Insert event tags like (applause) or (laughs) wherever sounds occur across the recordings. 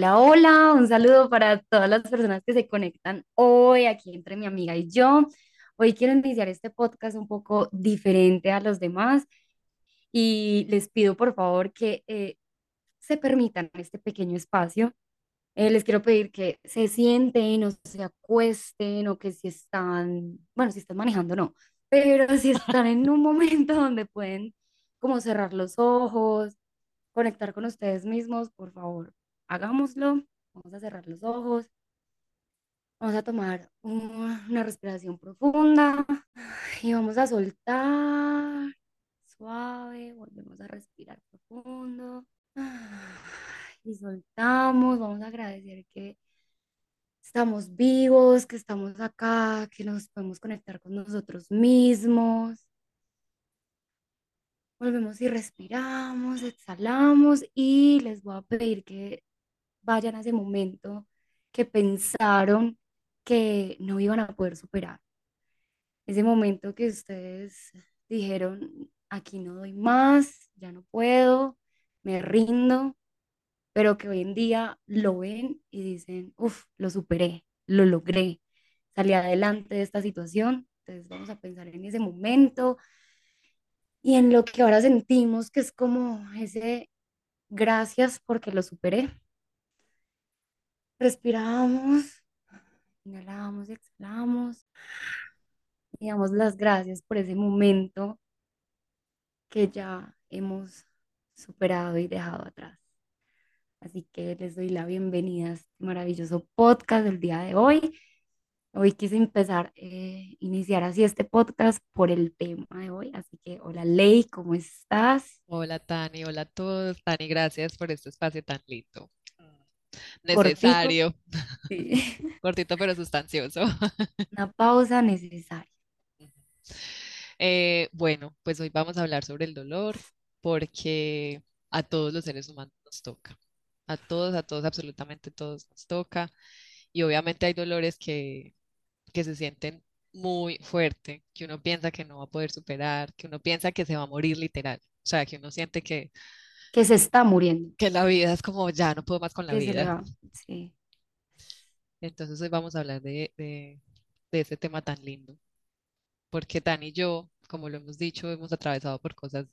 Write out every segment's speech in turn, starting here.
Hola, hola, un saludo para todas las personas que se conectan hoy aquí entre mi amiga y yo. Hoy quiero iniciar este podcast un poco diferente a los demás y les pido por favor que eh, se permitan este pequeño espacio. Eh, les quiero pedir que se sienten o se acuesten o que si están, bueno, si están manejando no, pero si (laughs) están en un momento donde pueden como cerrar los ojos, conectar con ustedes mismos, por favor, hagámoslo. Vamos a cerrar los ojos. Vamos a tomar una respiración profunda y vamos a soltar suave. Volvemos a respirar profundo y soltamos. Vamos a agradecer que estamos vivos, que estamos acá, que nos podemos conectar con nosotros mismos. Volvemos y respiramos, exhalamos y les voy a pedir que vayan a ese momento que pensaron que no iban a poder superar. Ese momento que ustedes dijeron, aquí no doy más, ya no puedo, me rindo, pero que hoy en día lo ven y dicen, uff, lo superé, lo logré, salí adelante de esta situación. Entonces vamos a pensar en ese momento y en lo que ahora sentimos, que es como ese gracias porque lo superé. Respiramos, inhalamos exhalamos. Y damos las gracias por ese momento que ya hemos superado y dejado atrás. Así que les doy la bienvenida a este maravilloso podcast del día de hoy. Hoy quise empezar, eh, iniciar así este podcast por el tema de hoy. Así que, hola Ley, ¿cómo estás? Hola Tani, hola a todos. Tani, gracias por este espacio tan lindo necesario. (laughs) Cortito pero sustancioso. (laughs) Una pausa necesaria. Eh, bueno, pues hoy vamos a hablar sobre el dolor porque a todos los seres humanos nos toca. A todos, a todos, absolutamente todos nos toca. Y obviamente hay dolores que, que se sienten muy fuerte, que uno piensa que no va a poder superar, que uno piensa que se va a morir literal. O sea, que uno siente que que se está muriendo. Que la vida es como, ya no puedo más con la vida. Sí. Entonces hoy vamos a hablar de, de, de ese tema tan lindo. Porque Tan y yo, como lo hemos dicho, hemos atravesado por cosas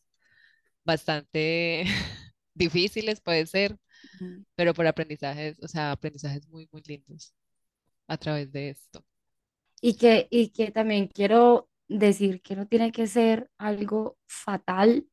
bastante (laughs) difíciles, puede ser, pero por aprendizajes, o sea, aprendizajes muy, muy lindos a través de esto. Y que, y que también quiero decir que no tiene que ser algo fatal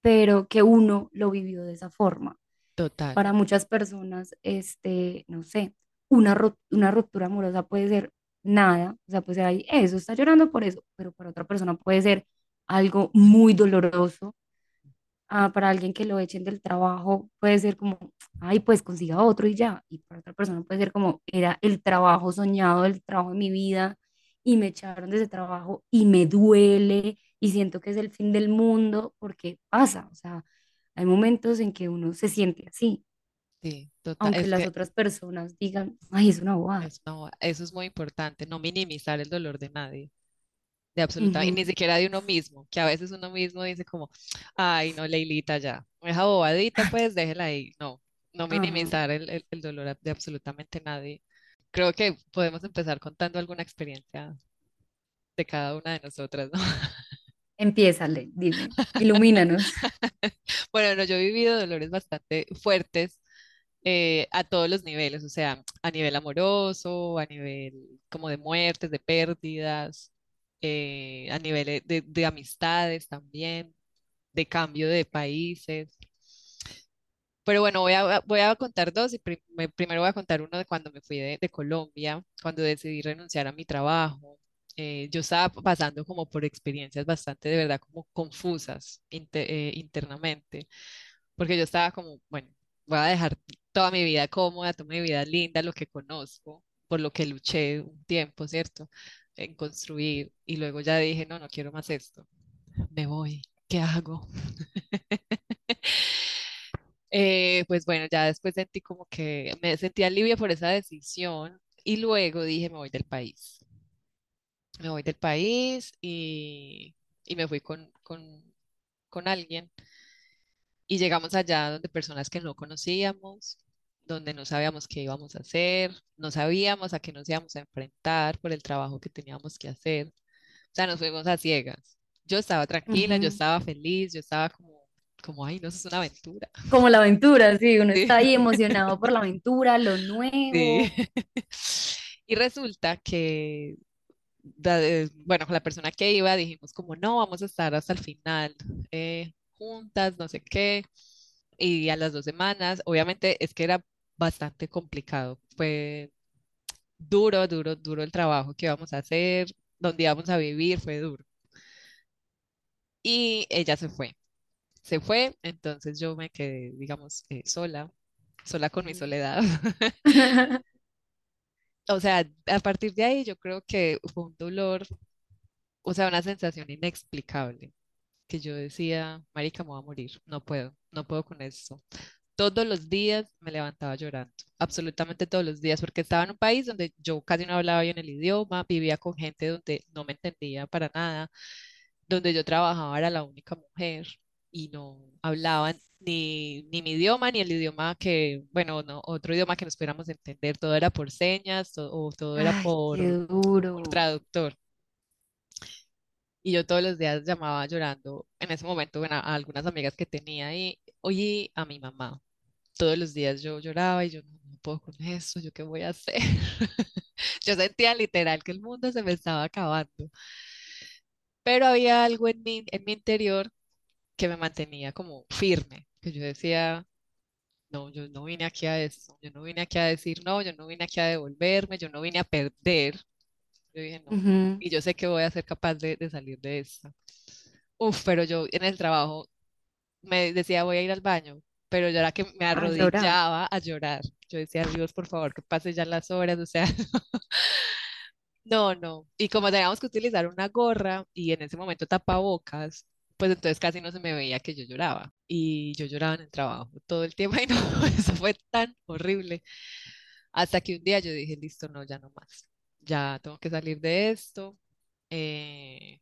pero que uno lo vivió de esa forma. Total. Para muchas personas, este, no sé, una, una ruptura amorosa puede ser nada, o sea, puede ser ahí, eso, está llorando por eso, pero para otra persona puede ser algo muy doloroso. Ah, para alguien que lo echen del trabajo puede ser como, ay, pues consiga otro y ya. Y para otra persona puede ser como, era el trabajo soñado, el trabajo de mi vida y me echaron de ese trabajo y me duele y siento que es el fin del mundo porque pasa, o sea, hay momentos en que uno se siente así. Sí, total. Aunque las otras personas digan, ay, es una bobada. eso es muy importante, no minimizar el dolor de nadie, de absolutamente, y ni siquiera de uno mismo, que a veces uno mismo dice como, ay, no, Leilita, ya, esa bobadita, pues déjela ahí. No, no minimizar el, el, el dolor de absolutamente nadie. Creo que podemos empezar contando alguna experiencia de cada una de nosotras, ¿no? (laughs) Empiézale, dime, ilumínanos. (laughs) Bueno, no, yo he vivido dolores bastante fuertes eh, a todos los niveles, o sea, a nivel amoroso, a nivel como de muertes, de pérdidas, eh, a nivel de, de amistades también, de cambio de países. Pero bueno, voy a, contar dos y primero voy a contar uno de cuando me fui de Colombia, cuando decidí renunciar a mi trabajo eh, yo estaba pasando como por experiencias bastante, de verdad, como confusas eh, internamente, porque yo estaba como, bueno, voy a dejar toda mi vida cómoda, toda mi vida linda, lo que conozco, por lo que luché un tiempo, ¿cierto? En construir y luego ya dije, no, no quiero más esto, me voy, ¿qué hago? (laughs) Eh, pues bueno, ya después sentí como que me sentí alivio por esa decisión y luego dije, me voy del país. Me voy del país y, y me fui con, con, con alguien y llegamos allá donde personas que no conocíamos, donde no sabíamos qué íbamos a hacer, no sabíamos a qué nos íbamos a enfrentar por el trabajo que teníamos que hacer. O sea, nos fuimos a ciegas. Yo estaba tranquila, yo Ujú. estaba feliz, yo estaba como, como, ay, no, eso es una aventura. Como la aventura, sí, uno Sí. está ahí emocionado (laughs) por la aventura, lo Sí. nuevo. (laughs) Y resulta que, bueno, con la persona que iba dijimos como, no, vamos a estar hasta el final eh, juntas, no sé qué. Y a las dos semanas, obviamente es que era bastante complicado. Fue duro, duro, duro el trabajo que íbamos a hacer, donde íbamos a vivir, fue duro. Y ella se fue. Se fue, entonces yo me quedé, digamos, eh, sola, sola con mi soledad. (laughs) (laughs) O sea, a partir de ahí yo creo que fue un dolor, o sea, una sensación inexplicable, que yo decía, marica, me voy a morir, no puedo, no puedo con esto. Todos los días me levantaba llorando, absolutamente todos los días, porque estaba en un país donde yo casi no hablaba bien el idioma, vivía con gente donde no me entendía para nada, donde yo trabajaba era la única mujer y no hablaban ni, ni mi idioma ni el idioma que, bueno, no, otro idioma que nos pudiéramos entender, todo era por señas to- o todo era Ay, por, por traductor. Y yo todos los días llamaba llorando, en ese momento, bueno, a algunas amigas que tenía y, oye, a mi mamá. Todos los días yo lloraba y yo no, no puedo con eso, ¿yo qué voy a hacer? (laughs) Yo sentía literal que el mundo se me estaba acabando, pero había algo en mí, en mi interior que me mantenía como firme, que yo decía, no, yo no vine aquí a esto, yo no vine aquí a decir no, yo no vine aquí a devolverme, yo no vine a perder. Yo dije, no, Ujú. y yo sé que voy a ser capaz de, de salir de esto. Uf, pero yo en el trabajo me decía, voy a ir al baño, pero yo era que me A llorar. arrodillaba a llorar. Yo decía, Dios, por favor, que pase ya las horas, o sea, (laughs) no, no. Y como teníamos que utilizar una gorra y en ese momento tapabocas, pues entonces casi no se me veía que yo lloraba. Y yo lloraba en el trabajo todo el tiempo (laughs) y no, eso fue tan horrible. Hasta que un día yo dije, listo, no, ya no más. Ya tengo que salir de esto. eh,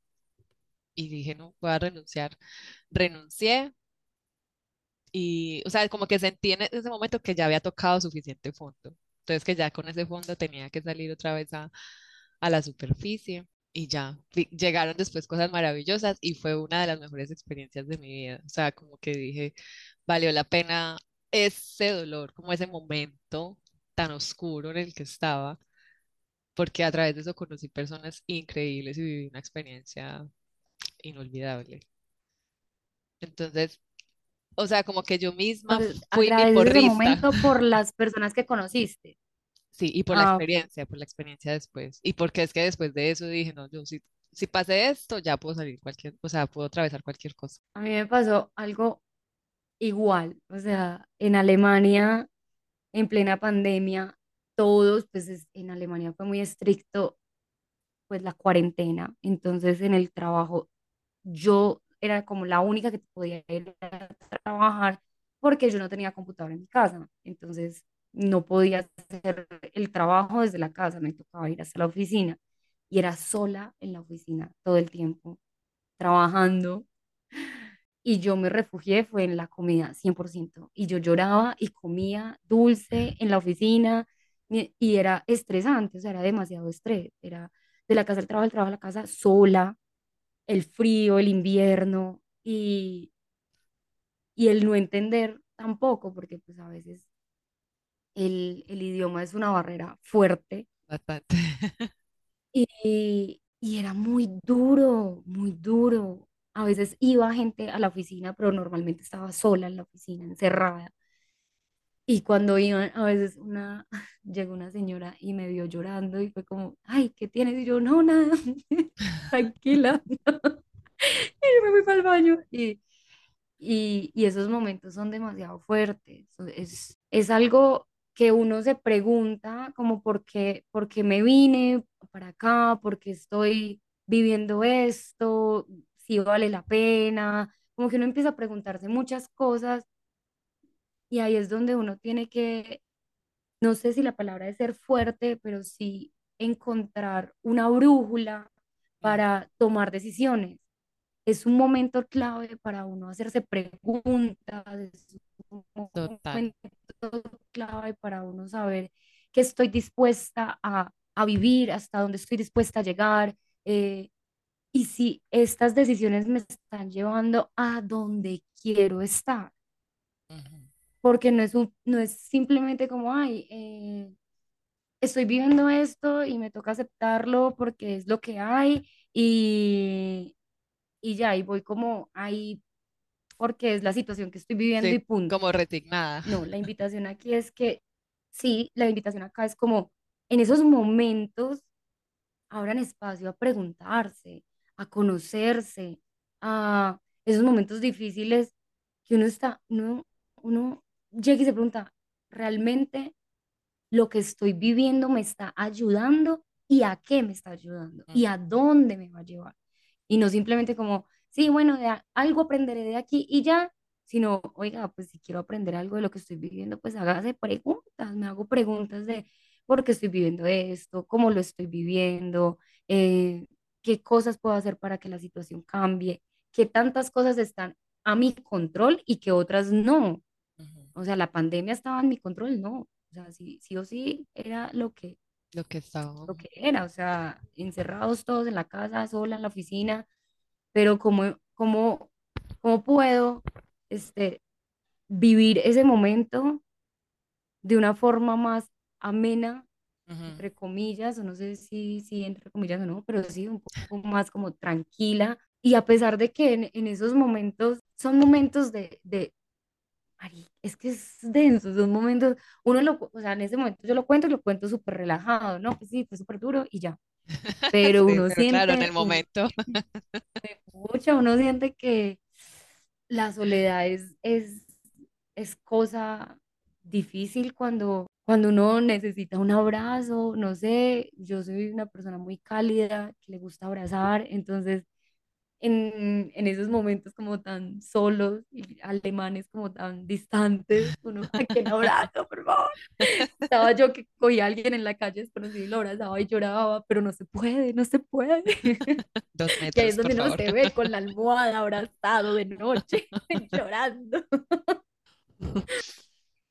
y dije, no, voy a renunciar. Renuncié y, o sea, como que sentí en ese momento que ya había tocado suficiente fondo. Entonces que ya con ese fondo tenía que salir otra vez a, a la superficie y ya. Llegaron después cosas maravillosas y fue una de las mejores experiencias de mi vida. O sea, como que dije, valió la pena ese dolor, como ese momento tan oscuro en el que estaba, porque a través de eso conocí personas increíbles y viví una experiencia inolvidable. Entonces, o sea, como que yo misma fui mi porrista. momento por las personas que conociste. Sí, y por la Ah, ok. experiencia, por la experiencia después. Y porque es que después de eso dije, no, yo si, si pasé esto, ya puedo salir cualquier, o sea, puedo atravesar cualquier cosa. A mí me pasó algo igual. O sea, en Alemania, en plena pandemia, todos, pues es- en Alemania fue muy estricto, pues la cuarentena. Entonces, en el trabajo, yo era como la única que podía ir a trabajar porque yo no tenía computadora en mi casa. Entonces, no podía hacer el trabajo desde la casa, me tocaba ir hasta la oficina. Y era sola en la oficina todo el tiempo, trabajando. Y yo me refugié, fue en la comida, 100%. Y yo lloraba y comía dulce en la oficina y, era estresante, o sea, era demasiado estrés. Era de la casa al trabajo, del trabajo a la casa, sola, el frío, el invierno y, y el no entender tampoco, porque pues a veces el, el idioma es una barrera fuerte Bastante. (laughs) y, y era muy duro, muy duro. A veces iba gente a la oficina, pero normalmente estaba sola en la oficina, encerrada. Y cuando iban, a veces una, (laughs) llegó una señora y me vio llorando y fue como, ay, ¿qué tienes? Y yo, no, nada, (laughs) tranquila. Y yo me fui para el baño y, y, y esos momentos son demasiado fuertes. Es, es algo que uno se pregunta como por qué, por qué me vine para acá, por qué estoy viviendo esto, si vale la pena, como que uno empieza a preguntarse muchas cosas y ahí es donde uno tiene que, no sé si la palabra es ser fuerte, pero sí encontrar una brújula para tomar decisiones es un momento clave para uno hacerse preguntas, es un Total. momento clave para uno saber que estoy dispuesta a, a vivir, hasta dónde estoy dispuesta a llegar, eh, y si estas decisiones me están llevando a donde quiero estar, porque no es, un, no es simplemente como, ay, eh, estoy viviendo esto y me toca aceptarlo porque es lo que hay y, y ya, y voy como ahí porque es la situación que estoy viviendo y Sí, punto. como resignada. No, la (laughs) invitación aquí es que, sí, la invitación acá es como en esos momentos abran espacio a preguntarse, a conocerse, a esos momentos difíciles que uno está, uno, uno llega y se pregunta, ¿realmente lo que estoy viviendo me está ayudando y a qué me está ayudando y a dónde me va a llevar. Y no simplemente como, sí, bueno, de algo aprenderé de aquí y ya, sino, oiga, pues si quiero aprender algo de lo que estoy viviendo, pues hágase preguntas, me hago preguntas de por qué estoy viviendo esto, cómo lo estoy viviendo, eh, qué cosas puedo hacer para que la situación cambie, qué tantas cosas están a mi control y que otras no. O sea, la pandemia estaba en mi control, no. O sea, sí, sí o sí era lo que, Lo que estaba. lo que era. O sea, encerrados todos en la casa, sola en la oficina, pero ¿cómo, cómo, cómo puedo este, vivir ese momento de una forma más amena, ujú, entre comillas, o no sé si, si entre comillas o no, pero sí un poco más como tranquila. Y a pesar de que en, en esos momentos son momentos de, de, Mari, es que es denso, son momentos, uno lo, o sea, en ese momento yo lo cuento y lo cuento súper relajado, ¿no? Pues sí, fue súper duro y ya, (laughs) pero Sí, uno claro, en siente, el momento. escucha, uno siente que la soledad es, es, es cosa difícil cuando, cuando uno necesita un abrazo, no sé, yo soy una persona muy cálida, que le gusta abrazar, entonces en, en esos momentos como tan solos y alemanes como tan distantes, uno, ¿a quién abrazo, por favor? Estaba yo que cogía a alguien en la calle desconocido y lo abrazaba y lloraba, pero no se puede, no se puede. (laughs) Dos Y ahí es metros, donde uno favor. se ve con la almohada abrazado de noche, (laughs) llorando.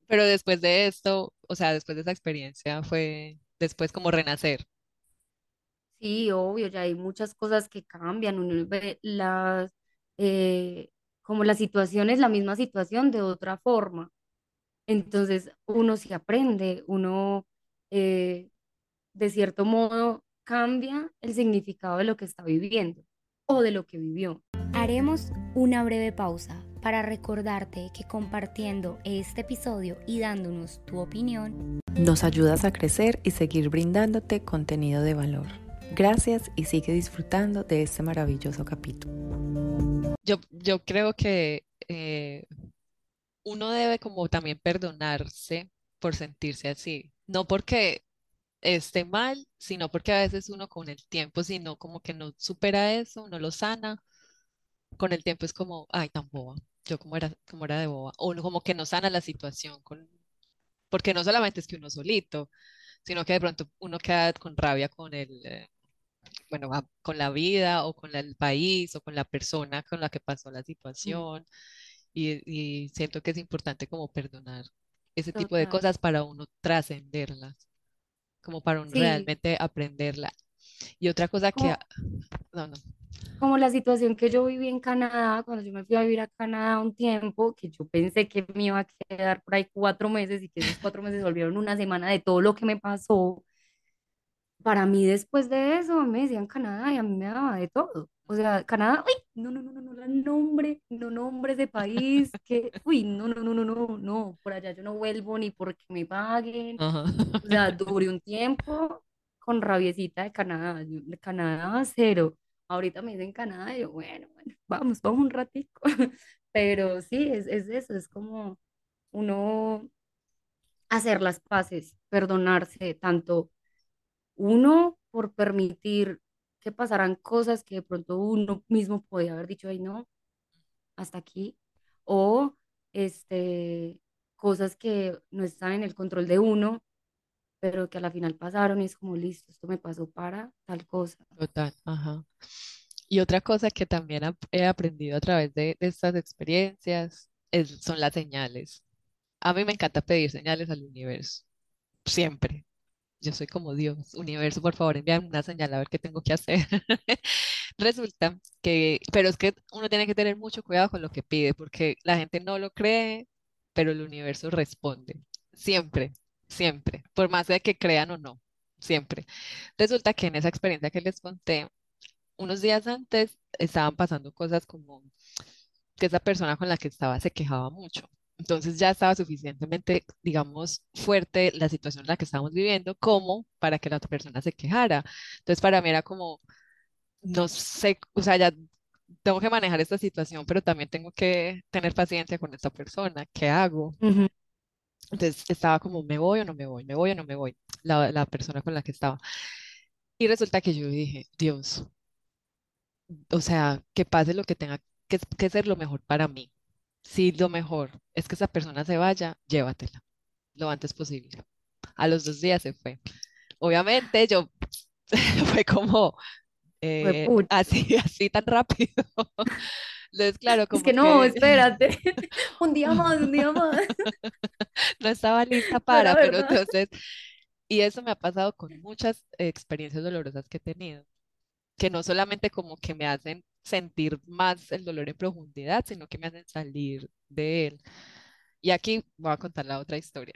Pero después de esto, o sea, después de esa experiencia, fue después como renacer. Sí, obvio, ya hay muchas cosas que cambian, uno ve las, eh, como la situación es la misma situación de otra forma. Entonces uno se aprende, uno eh, de cierto modo cambia el significado de lo que está viviendo o de lo que vivió. Haremos una breve pausa para recordarte que compartiendo este episodio y dándonos tu opinión, Nos ayudas a crecer y seguir brindándote contenido de valor. Gracias y sigue disfrutando de este maravilloso capítulo. Yo, yo creo que eh, uno debe como también perdonarse por sentirse así. No porque esté mal, sino porque a veces uno con el tiempo, si no como que no supera eso, no lo sana, con el tiempo es como, ay, tan boba. Yo como era, como era de boba. O como que no sana la situación con, porque no solamente es que uno solito, sino que de pronto uno queda con rabia con el, eh, bueno, con la vida o con la- el país o con la persona con la que pasó la Mm, situación y, y siento que es importante como perdonar ese tipo de Total. cosas para uno trascenderlas, como para uno Sí, realmente aprenderla. Y otra cosa que, como, no, no, como la situación que yo viví en Canadá, cuando yo me fui a vivir a Canadá un tiempo, que yo pensé que me iba a quedar por ahí cuatro meses y que esos cuatro meses volvieron una semana de todo lo que me pasó. Para mí después de eso me decían Canadá y a mí me daba de todo. O sea, Canadá, uy, no, no, no, no, no, la nombre, no nombres de país, que, uy, no, no, no, no, no, no, por allá yo no vuelvo ni porque me paguen. ajá. O sea, duré un tiempo con rabiecita de Canadá, de Canadá cero. Ahorita me dicen Canadá y yo, bueno, bueno, vamos, vamos un ratico. pero sí, es, es eso, es como uno hacer las paces, perdonarse, tanto uno por permitir que pasaran cosas que de pronto uno mismo podía haber dicho, ay no, hasta aquí, o este, cosas que no están en el control de uno, pero que a la final pasaron y es como, listo, esto me pasó para tal cosa. Total, ajá. Y otra cosa que también he aprendido a través de, de estas experiencias son las señales. A mí me encanta pedir señales al universo, siempre. Yo soy como Dios, universo, por favor, envíame una señal a ver qué tengo que hacer. (laughs) Resulta que, pero es que uno tiene que tener mucho cuidado con lo que pide, porque la gente no lo cree, pero el universo responde. Siempre, siempre, por más de que crean o no, siempre. Resulta que en esa experiencia que les conté, unos días antes estaban pasando cosas como que esa persona con la que estaba se quejaba mucho. Entonces ya estaba suficientemente, digamos, fuerte la situación en la que estábamos viviendo como para que la otra persona se quejara. Entonces para mí era como, no sé, o sea, ya tengo que manejar esta situación, pero también tengo que tener paciencia con esta persona. ¿Qué hago? Entonces estaba como, ¿me voy o no me voy? ¿Me voy o no me voy? La, la persona con la que estaba. Y resulta que yo dije, Dios, o sea, que pase lo que tenga que, que ser lo mejor para mí. Si lo mejor es que esa persona se vaya, llévatela lo antes posible. A los dos días se fue. Obviamente yo (laughs) fue como eh, así, (laughs) así tan rápido. Entonces, claro, Es como que no, que espérate, (laughs) un día más, un día más, no estaba lista para, pero entonces, y eso me ha pasado con muchas experiencias dolorosas que he tenido, que no solamente como que me hacen sentir más el dolor en profundidad, sino que me hacen salir de él. Y aquí voy a contar la otra historia,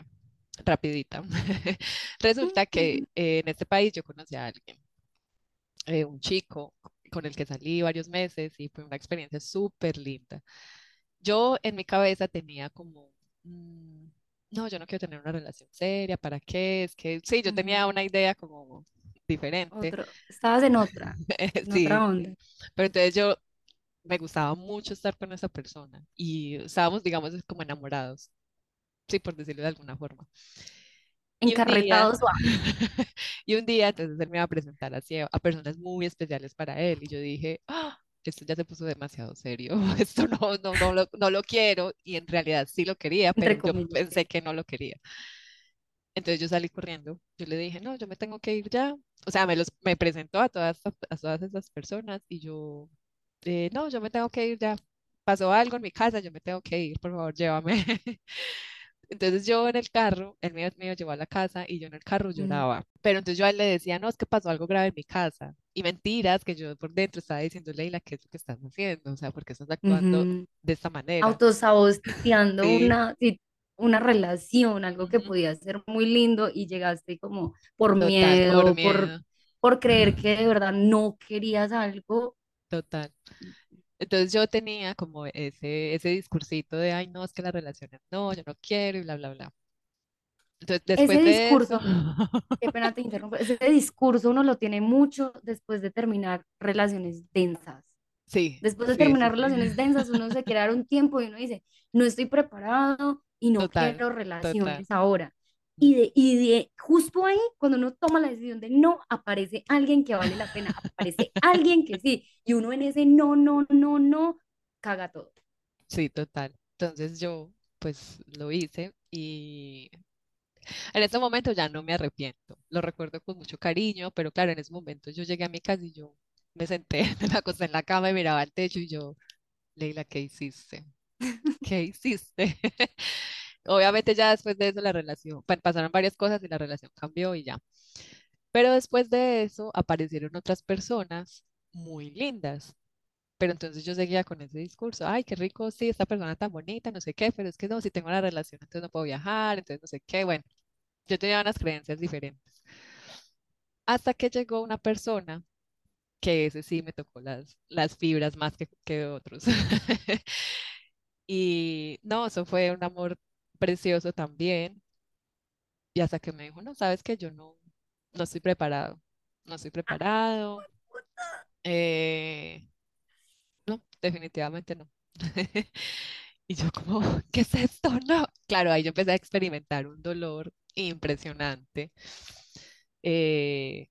rapidita. (laughs) Resulta que eh, en este país yo conocí a alguien, eh, un chico con el que salí varios meses y fue una experiencia súper linda. Yo en mi cabeza tenía como, mm, no, yo no quiero tener una relación seria, ¿para qué? Es que sí, yo tenía una idea como diferente, Otro, estabas en otra, (laughs) en sí, otra onda. Pero entonces yo me gustaba mucho estar con esa persona y estábamos, digamos, como enamorados, sí, por decirlo de alguna forma. Y Encarretados, ¡guau! (laughs) y un día, entonces él me iba a presentar así a, personas muy especiales para él. Y yo dije, ah, esto ya se puso demasiado serio. (laughs) Esto no, no, no lo, no lo quiero. Y en realidad sí lo quería, pero yo pensé que no lo quería. Entonces yo salí corriendo. Yo le dije, no, yo me tengo que ir ya. O sea, me, los, me presentó a todas, a todas esas personas y yo, eh, no, yo me tengo que ir ya. Pasó algo en mi casa, yo me tengo que ir, por favor, llévame. (laughs) Entonces yo en el carro, él me, me llevó a la casa y yo en el carro Mm, lloraba. Pero entonces yo a él le decía, no, es que pasó algo grave en mi casa. Y mentiras que yo por dentro estaba diciendo, Leila, ¿qué es lo que estás haciendo? O sea, ¿por qué estás actuando de esta manera? Autosaboteando Sí, una, sí, una relación, algo que podía ser muy lindo y llegaste como por Total, por miedo, por, miedo, por creer que de verdad no querías algo. total. Entonces yo tenía como ese, ese discursito de, ay, no, es que las relaciones, no, yo no quiero y bla, bla, bla. Entonces Ese después de eso, discurso, qué pena te interrumpo, ese discurso uno lo tiene mucho después de terminar relaciones densas. sí, Después de sí, sí, terminar sí, relaciones densas, uno se quiere dar un tiempo y uno dice, no estoy preparado y no total, quiero total. relaciones ahora. Y de, y de justo ahí, cuando uno toma la decisión de no, aparece alguien que vale la pena, (laughs) aparece alguien que sí, y uno en ese no, no, no, no, caga todo. Sí, total. Entonces yo pues lo hice y en ese momento ya no me arrepiento. Lo recuerdo con mucho cariño, pero claro, en ese momento yo llegué a mi casa y yo me senté, (laughs) me acosté en la cama y miraba al techo y yo, Leila, ¿qué hiciste? (laughs) ¿Qué hiciste? (laughs) Obviamente ya después de eso la relación, pa- pasaron varias cosas y la relación cambió y ya. Pero después de eso aparecieron otras personas muy lindas. Pero entonces yo seguía con ese discurso, ay, qué rico, sí, esta persona tan bonita, no sé qué, pero es que no, si tengo una relación, entonces no puedo viajar, entonces no sé qué, bueno, yo tenía unas creencias diferentes. Hasta que llegó una persona que ese sí me tocó las, las fibras más que, que otros. (laughs) Y no, eso fue un amor precioso también. Y hasta que me dijo, no, sabes que yo no, no estoy preparado, no estoy preparado. eh, no, definitivamente no. (laughs) Y yo como, ¿qué es esto? (laughs) No. Claro, ahí yo empecé a experimentar un dolor impresionante. eh,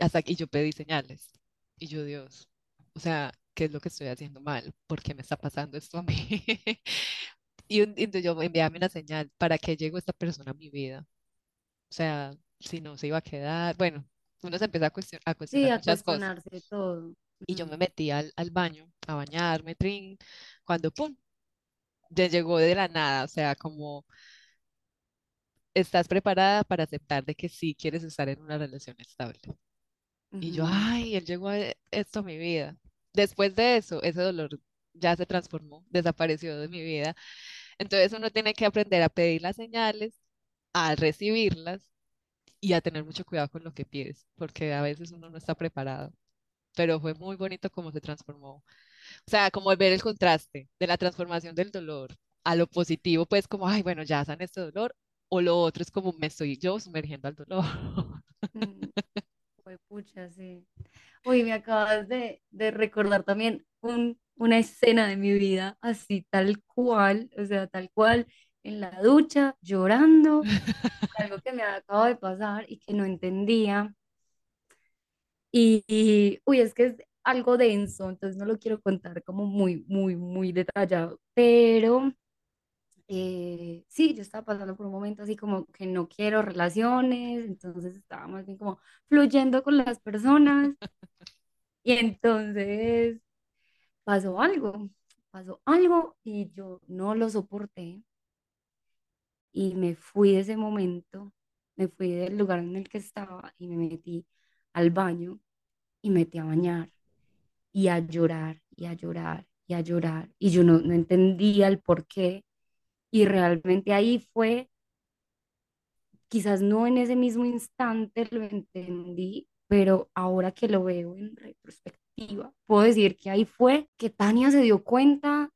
hasta que yo pedí señales. Y yo, Dios, o sea, ¿qué es lo que estoy haciendo mal? ¿Por qué me está pasando esto a mí? (laughs) Y, y entonces yo enviame una señal, ¿para qué llegó esta persona a mi vida? O sea, si no se iba a quedar. Bueno, uno se empieza a cuestion- a Sí, cuestionar a muchas cosas. cuestionarse todo. Y yo me metí al, al baño a bañarme, trin, cuando pum, ya llegó de la nada, o sea, como estás preparada para aceptar de que sí quieres estar en una relación estable. Y yo, ay, él llegó a esto a mi vida. Después de eso, ese dolor ya se transformó, desapareció de mi vida. Entonces uno tiene que aprender a pedir las señales, a recibirlas y a tener mucho cuidado con lo que pides, porque a veces uno no está preparado. Pero fue muy bonito cómo se transformó. O sea, como ver el contraste de la transformación del dolor a lo positivo, pues como, ay, bueno, ya sané este dolor, o lo otro es como me estoy yo sumergiendo al dolor. Mm, (laughs) pucha, sí. Uy, me acabas de, de recordar también un, una escena de mi vida, así tal cual, o sea, tal cual, en la ducha, llorando, (laughs) algo que me acaba de pasar y que no entendía. Y, y, uy, es que es algo denso, entonces no lo quiero contar como muy, muy, muy detallado, pero eh, sí, yo estaba pasando por un momento así como que no quiero relaciones, entonces estaba más bien como fluyendo con las personas. Y entonces pasó algo, pasó algo y yo no lo soporté. Y me fui de ese momento, me fui del lugar en el que estaba y me metí al baño y me metí a bañar y a llorar y a llorar y a llorar. Y yo no, no entendía el por qué y realmente ahí fue quizás no en ese mismo instante lo entendí, pero ahora que lo veo en retrospectiva, puedo decir que ahí fue que Tania se dio cuenta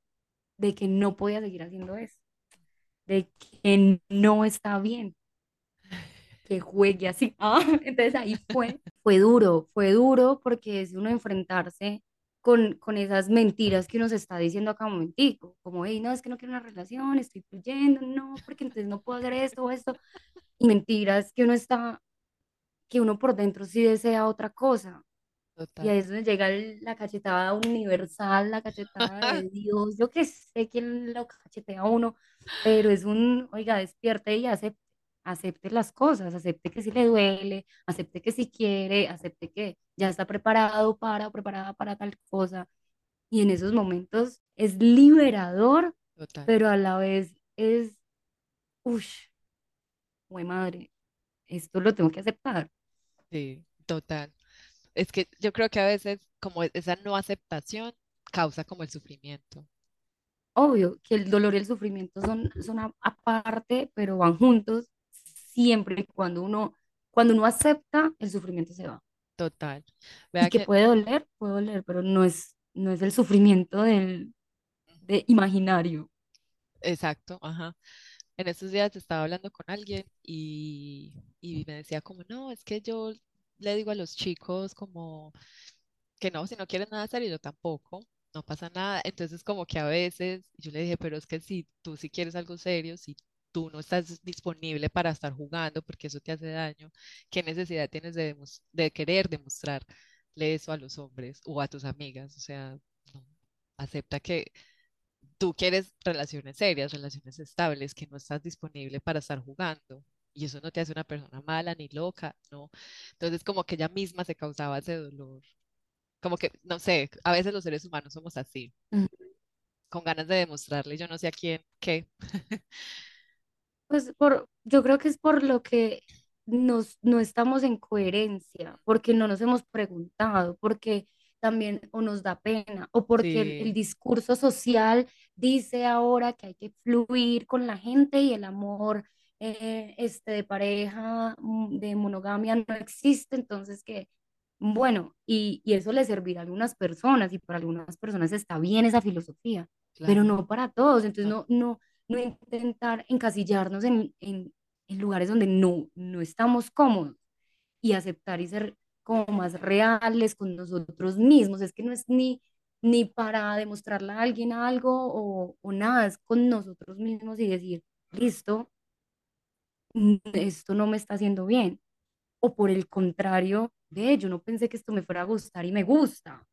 de que no podía seguir haciendo eso, de que no está bien, que juegue así. (laughs) Ah, entonces ahí fue, fue duro, fue duro porque es uno enfrentarse con, con esas mentiras que uno se está diciendo acá un momentico, como, hey, no, es que no quiero una relación, estoy fluyendo, no, porque entonces no puedo hacer esto o esto, y mentiras que uno está que uno por dentro sí desea otra cosa. Y Total. ahí es donde llega el- la cachetada universal, la cachetada de (laughs) Dios. Yo que sé quién lo cachetea a uno, pero es un, oiga, despierte y acepte, acepte las cosas, acepte que sí le duele, acepte que sí quiere, acepte que ya está preparado para o preparada para tal cosa. Y en esos momentos es liberador, Total. pero a la vez es, uff, madre, esto lo tengo que aceptar. Sí, total. Es que yo creo que a veces como esa no aceptación causa como el sufrimiento. Obvio que el dolor y el sufrimiento son, son aparte, pero van juntos siempre cuando uno, cuando uno acepta, el sufrimiento se va. Total. Y Vea que que, puede doler, puede doler, pero no es, no es el sufrimiento del, de imaginario. exacto, ajá. En estos días estaba hablando con alguien y, y me decía como, no, es que yo le digo a los chicos como que no, si no quieren nada serio, yo tampoco, no pasa nada. Entonces como que a veces yo le dije, pero es que si tú sí quieres algo serio, si tú no estás disponible para estar jugando porque eso te hace daño, ¿qué necesidad tienes de, de querer demostrarle eso a los hombres o a tus amigas? O sea, no, acepta que tú quieres relaciones serias, relaciones estables, que no estás disponible para estar jugando. Y eso no te hace una persona mala ni loca, ¿no? Entonces como que ella misma se causaba ese dolor. Como que, no sé, a veces los seres humanos somos así, con ganas de demostrarle yo no sé a quién qué. (laughs) Pues por, yo creo que es por lo que nos, no estamos en coherencia, porque no nos hemos preguntado, porque también o nos da pena, o porque el, el Sí, discurso social dice ahora que hay que fluir con la gente y el amor eh, este, de pareja, mm, de monogamia no existe, entonces que, bueno, y, y eso le servirá a algunas personas y para algunas personas está bien esa filosofía, pero claro, no para todos, entonces no, no, no intentar encasillarnos en, en, en lugares donde no, no estamos cómodos y aceptar y ser como más reales con nosotros mismos. Es que no es ni, ni para demostrarle a alguien algo o, o nada, es con nosotros mismos y decir, listo, esto no me está haciendo bien. O por el contrario, de yo no pensé que esto me fuera a gustar y me gusta.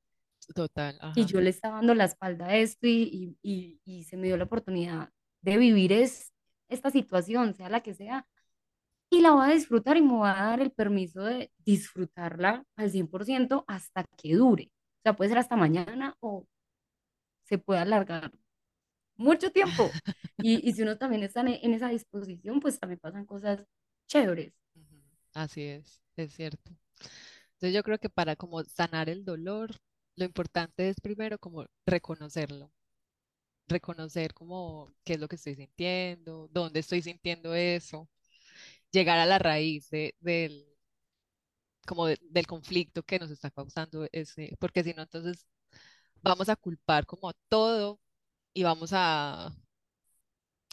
Total, Y yo le estaba dando la espalda a esto y, y, y, y se me dio la oportunidad de vivir es, esta situación, sea la que sea, y la voy a disfrutar y me voy a dar el permiso de disfrutarla al 100% hasta que dure. O sea, puede ser hasta mañana o se puede alargar mucho tiempo. (laughs) Y, y si uno también está en, en esa disposición, pues también pasan cosas chéveres. Así es, es cierto. Entonces yo creo que para como sanar el dolor, lo importante es primero como reconocerlo, reconocer como qué es lo que estoy sintiendo, dónde estoy sintiendo eso, llegar a la raíz de, del, como de- del conflicto que nos está causando ese, porque si no, entonces vamos a culpar como todo y vamos a,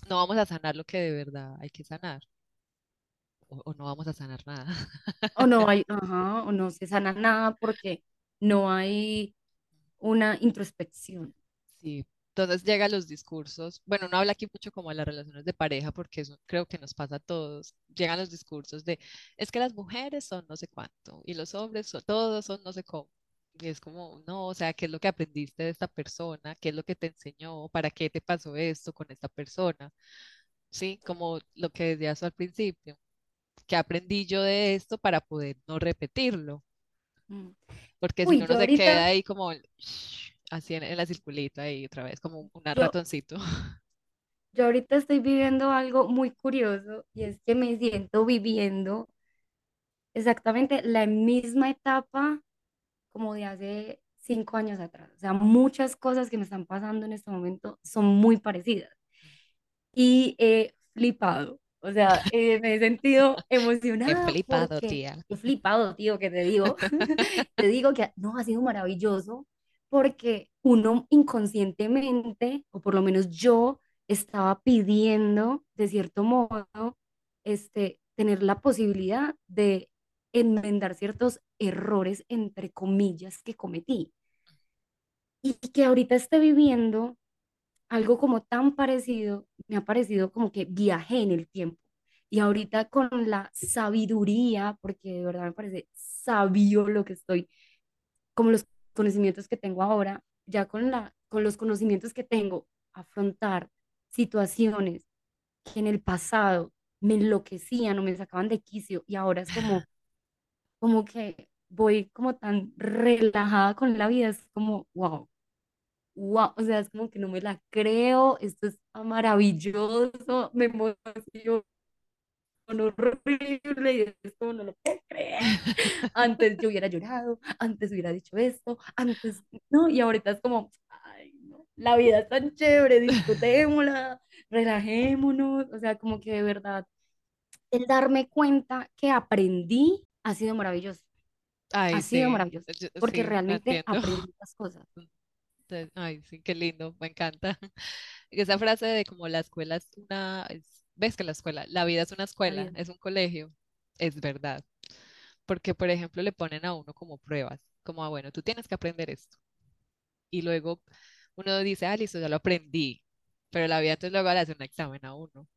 no vamos a sanar lo que de verdad hay que sanar, o, o no vamos a sanar nada. O no (laughs) hay, ajá, o no se sana nada porque no hay una introspección. Sí, entonces llegan los discursos, bueno, no habla aquí mucho como de las relaciones de pareja porque eso creo que nos pasa a todos. Llegan los discursos de, es que las mujeres son no sé cuánto y los hombres son, todos son no sé cómo. Y es como, no, o sea, ¿qué es lo que aprendiste de esta persona? ¿Qué es lo que te enseñó? ¿Para qué te pasó esto con esta persona? Sí, como lo que decías al principio, ¿qué aprendí yo de esto para poder no repetirlo? Mm. Porque si no, uno se queda ahí como así en, en la circulita ahí otra vez, como un yo, ratoncito. (laughs) yo ahorita estoy viviendo algo muy curioso y es que me siento viviendo exactamente la misma etapa como de hace cinco años atrás. O sea, muchas cosas que me están pasando en este momento son muy parecidas. y he flipado. O sea, eh, me he sentido (laughs) He emocionada flipado, porque tía. he flipado, tío, que te digo. (laughs) Te digo que no, ha sido maravilloso porque uno inconscientemente, o por lo menos yo, estaba pidiendo, de cierto modo, este, tener la posibilidad de enmendar ciertos errores, entre comillas, que cometí. Y que ahorita esté viviendo algo como tan parecido, me ha parecido como que viajé en el tiempo. Y ahorita con la sabiduría, porque de verdad me parece sabio lo que estoy, como los conocimientos que tengo ahora, ya con la, con los conocimientos que tengo, afrontar situaciones que en el pasado me enloquecían o me sacaban de quicio y ahora es como, (laughs) como que voy como tan relajada con la vida, es como, wow, wow, o sea, es como que no me la creo, esto es maravilloso, me emociono horrible y es como no lo puedo creer. Antes yo hubiera llorado, antes hubiera dicho esto, antes no, y ahorita es como, ay, no, la vida es tan chévere, disfrutémosla, relajémonos, o sea, como que de verdad, el darme cuenta que aprendí ha sido maravilloso, Ay, ha sido maravilloso, yo- porque sí, realmente aprendí muchas cosas. (laughs) Ay, sí, qué lindo, me encanta. (laughs) Esa frase de como la escuela es una, es- ves que la escuela, la vida es una La escuela, es un colegio, es verdad. Porque, por ejemplo, le ponen a uno como pruebas, como, ah, bueno, tú tienes que aprender esto. Y luego uno dice, ah, listo, ya lo aprendí. Pero la vida entonces luego le hace un examen a uno.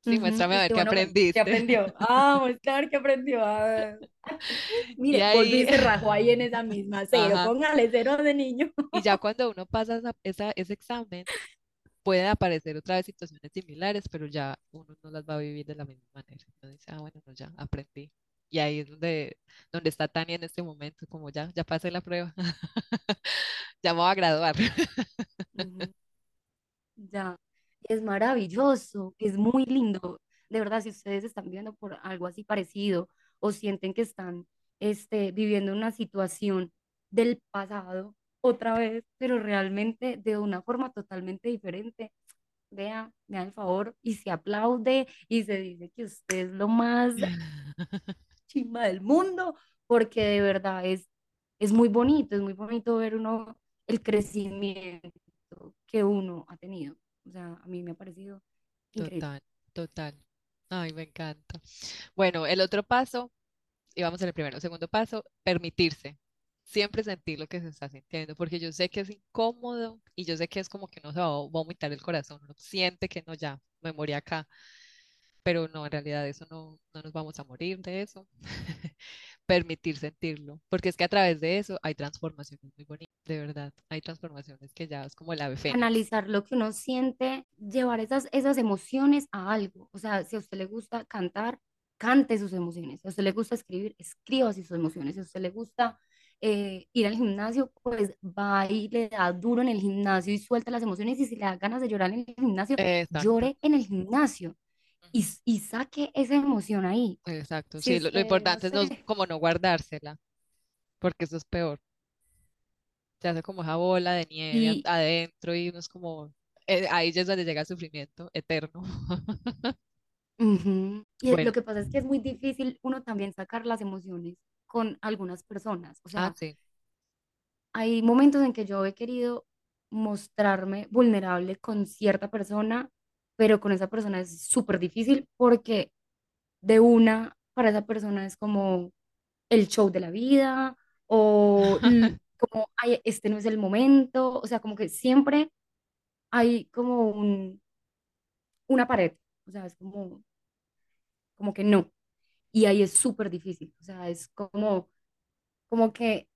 Sí, Ujú, muéstrame a ver qué bueno, bueno, ¿qué aprendiste. aprendió? (laughs) Ah, mostrar que aprendió. Ah, ah, (laughs) Y mire, ahí, y se (laughs) rajó ahí en esa misma cero. ajá. Póngale cero de niño. Y ya cuando uno pasa esa- esa- ese examen, pueden aparecer otra vez situaciones similares, pero ya uno no las va a vivir de la misma manera. Uno dice, ah, bueno, no, ya aprendí. Y ahí es donde, donde está Tania en este momento, como ya, ya pasé la prueba, (laughs) ya me voy a graduar. (laughs) Ya, es maravilloso, es muy lindo. De verdad, si ustedes están viendo por algo así parecido o sienten que están este, viviendo una situación del pasado otra vez, pero realmente de una forma totalmente diferente, vea, me da el favor y se aplaude y se dice que usted es lo más (laughs) chimba del mundo, porque de verdad es, es muy bonito, es muy bonito ver uno el crecimiento que uno ha tenido. O sea, a mí me ha parecido increíble. Total, total. Ay, me encanta. Bueno, el otro paso, y vamos en el primero. Segundo paso, permitirse. Siempre sentir lo que se está sintiendo, porque yo sé que es incómodo y yo sé que es como que no se va a vomitar el corazón, uno siente que no, ya, me morí acá, pero no, en realidad eso no, no nos vamos a morir de eso. (laughs) Permitir sentirlo, porque es que a través de eso hay transformaciones muy bonitas, de verdad, hay transformaciones que ya es como ave fénix. Analizar lo que uno siente, llevar esas, esas emociones a algo. O sea, si a usted le gusta cantar, cante sus emociones. Si a usted le gusta escribir, escriba sus emociones. Si a usted le gusta eh, ir al gimnasio, pues va y le da duro en el gimnasio y suelta las emociones. Y si le da ganas de llorar en el gimnasio, Exacto, llore en el gimnasio y, y saque esa emoción ahí. exacto. Si Sí, lo, lo usted, no importante es no, como no guardársela, porque eso es peor. Se hace como esa bola de nieve y adentro y uno es como, eh, ahí ya es donde llega el sufrimiento eterno. (laughs) Ujú. Y es- lo Bueno, que pasa es que es muy difícil uno también sacar las emociones con algunas personas. O ah, sea, sí. hay momentos en que yo he querido mostrarme vulnerable con cierta persona, pero con esa persona es súper difícil porque de una para esa persona es como el show de la vida o (laughs) como, "Ay, este no es el momento. O sea, como que siempre hay como un, una pared. O sea, es como, como que no. Y ahí es súper difícil. O sea, es como, como que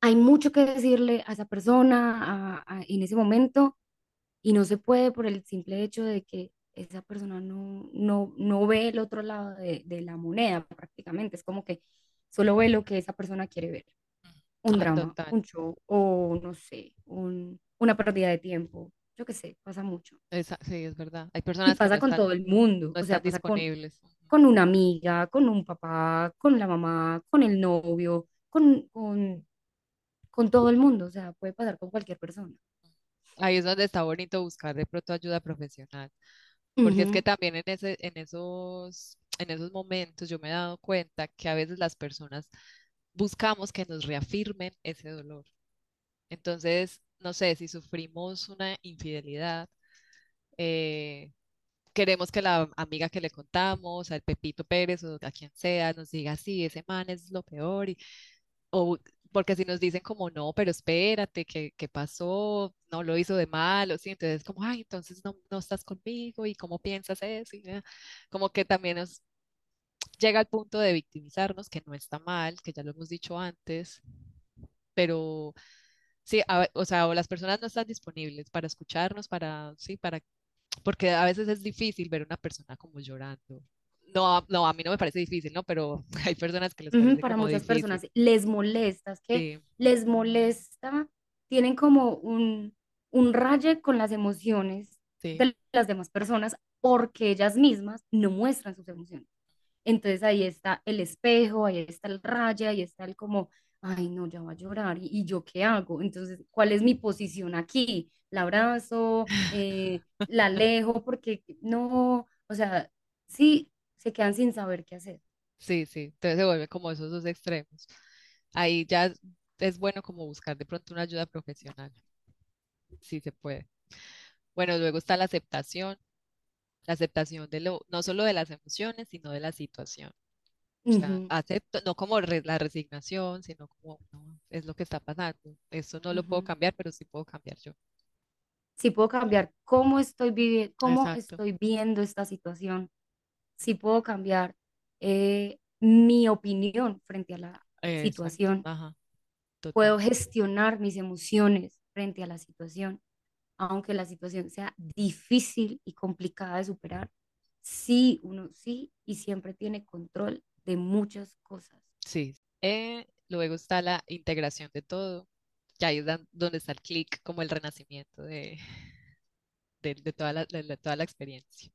hay mucho que decirle a esa persona a- a- en ese momento y no se puede por el simple hecho de que esa persona no, no, no ve el otro lado de, de la moneda prácticamente. Es como que solo ve lo que esa persona quiere ver. Un Ah, drama, total. un show o no sé, un, una pérdida de tiempo. Yo qué sé, pasa mucho. Esa- sí, es verdad. Hay Y personas que no pasa con están, todo el mundo. no O sea, pasa con, disponibles. Ujú. con una amiga, con un papá, con la mamá, con el novio, con, con, con todo el mundo. O sea, puede pasar con cualquier persona. Ahí es donde está bonito buscar de pronto ayuda profesional, porque es que también en ese, en esos, en esos momentos yo me he dado cuenta que a veces las personas buscamos que nos reafirmen ese dolor. Entonces, no sé, si sufrimos una infidelidad, eh, queremos que la amiga que le contamos, al Pepito Pérez o a quien sea, nos diga, sí, ese man es lo peor, y, o porque si nos dicen como, no, pero espérate, ¿qué, qué pasó? No lo hizo de malo, sí, entonces como, ay, entonces no, no estás conmigo, y cómo piensas eso, como que también nos llega al punto de victimizarnos, que no está mal, que ya lo hemos dicho antes, pero sí, a o sea, o las personas no están disponibles para escucharnos, para, sí, para porque a veces es difícil ver a una persona como llorando. No, no, a mí no me parece difícil, ¿no? Pero (laughs) hay personas que les parece Para como muchas difícil. personas les molesta, es que Sí, les molesta, tienen como un, un raye con las emociones sí, de las demás personas porque ellas mismas no muestran sus emociones. Entonces ahí está el espejo, ahí está el raye, ahí está el como, ay, no, ya va a llorar, ¿y, y yo qué hago? Entonces, ¿cuál es mi posición aquí? ¿La abrazo? Eh, (laughs) ¿la alejo? Porque no, o sea, sí, se quedan sin saber qué hacer. sí, sí. Entonces se vuelve como esos dos extremos. Ahí ya es bueno como buscar de pronto una ayuda profesional, si se puede. Bueno, luego está la aceptación, la aceptación de lo, no solo de las emociones, sino de la situación. O sea, acepto, no como re- la resignación, sino como, no, es lo que está pasando. Eso no lo puedo cambiar, pero sí puedo cambiar yo. Si puedo cambiar cómo estoy viviendo, cómo Exacto, estoy viendo esta situación, si puedo cambiar eh, mi opinión frente a la exacto, situación, ajá, puedo gestionar mis emociones frente a la situación, aunque la situación sea difícil y complicada de superar, sí, uno sí y siempre tiene control de muchas cosas. Sí. Eh, luego está la integración de todo, que ahí es donde está el clic, como el renacimiento de, de, de toda la, de la- toda la experiencia.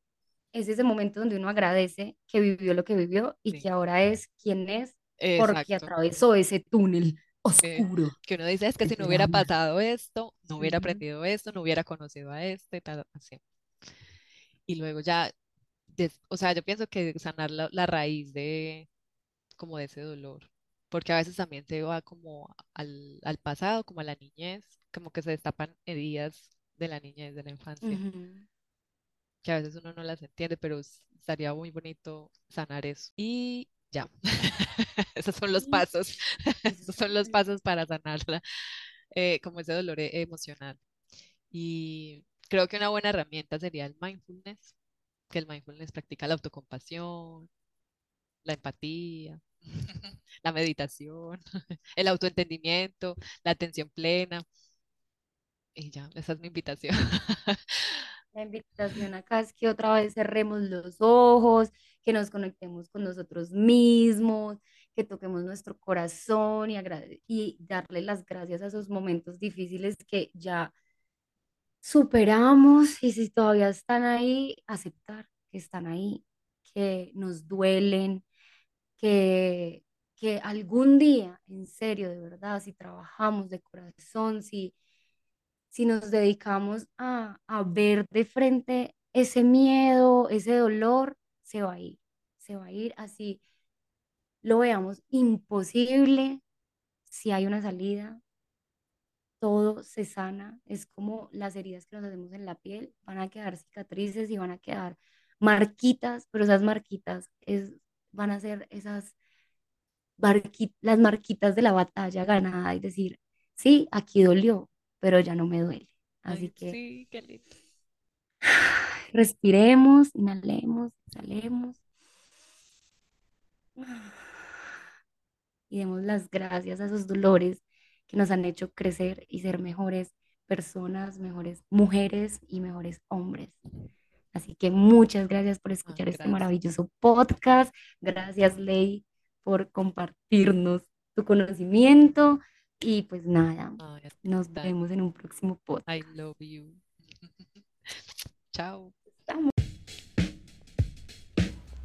Es ese momento donde uno agradece que vivió lo que vivió y Sí, que ahora es quien es porque exacto. atravesó ese túnel Que, oscuro que uno dice, es que de si no hubiera pasado esto, no hubiera aprendido esto, no hubiera conocido a este, tal, así. Y luego ya, des- o sea, yo pienso que sanar la, la raíz de, como de ese dolor, porque a veces también se va como al, al pasado, como a la niñez, como que se destapan heridas de la niñez, de la infancia, ujú. que a veces uno no las entiende, pero estaría muy bonito sanar eso. Y ya. (laughs) Esos son los pasos. (laughs) Esos son los pasos para sanarla, (laughs) eh, como ese dolor e- emocional. Y creo que una buena herramienta sería el mindfulness, que el mindfulness practica la autocompasión, la empatía, (laughs) (laughs) la meditación, (laughs) el autoentendimiento, la atención plena. Y ya, esa es mi invitación. La invitación acá es que otra vez cerremos los ojos, que nos conectemos con nosotros mismos, que toquemos nuestro corazón y, y darle las gracias a esos momentos difíciles que ya superamos y si todavía están ahí, aceptar que están ahí, que nos duelen, que, que algún día, en serio, de verdad, si trabajamos de corazón, si si nos dedicamos a, a ver de frente ese miedo, ese dolor, se va a ir, se va a ir. Así lo veamos imposible, si hay una salida, todo se sana, es como las heridas que nos hacemos en la piel, van a quedar cicatrices y van a quedar marquitas, pero esas marquitas es, van a ser esas las marquitas de la batalla ganada y decir, sí, aquí dolió, pero ya no me duele. Así Ay, que sí, qué lindo. (sighs) respiremos, inhalemos, exhalemos y demos las gracias a esos dolores que nos han hecho crecer y ser mejores personas, mejores mujeres y mejores hombres. Así que muchas gracias por Ay, escuchar este gracias. maravilloso podcast. Gracias, Ley, por compartirnos tu conocimiento. Y pues nada, nos vemos en un próximo podcast. I love you. (laughs) Chao.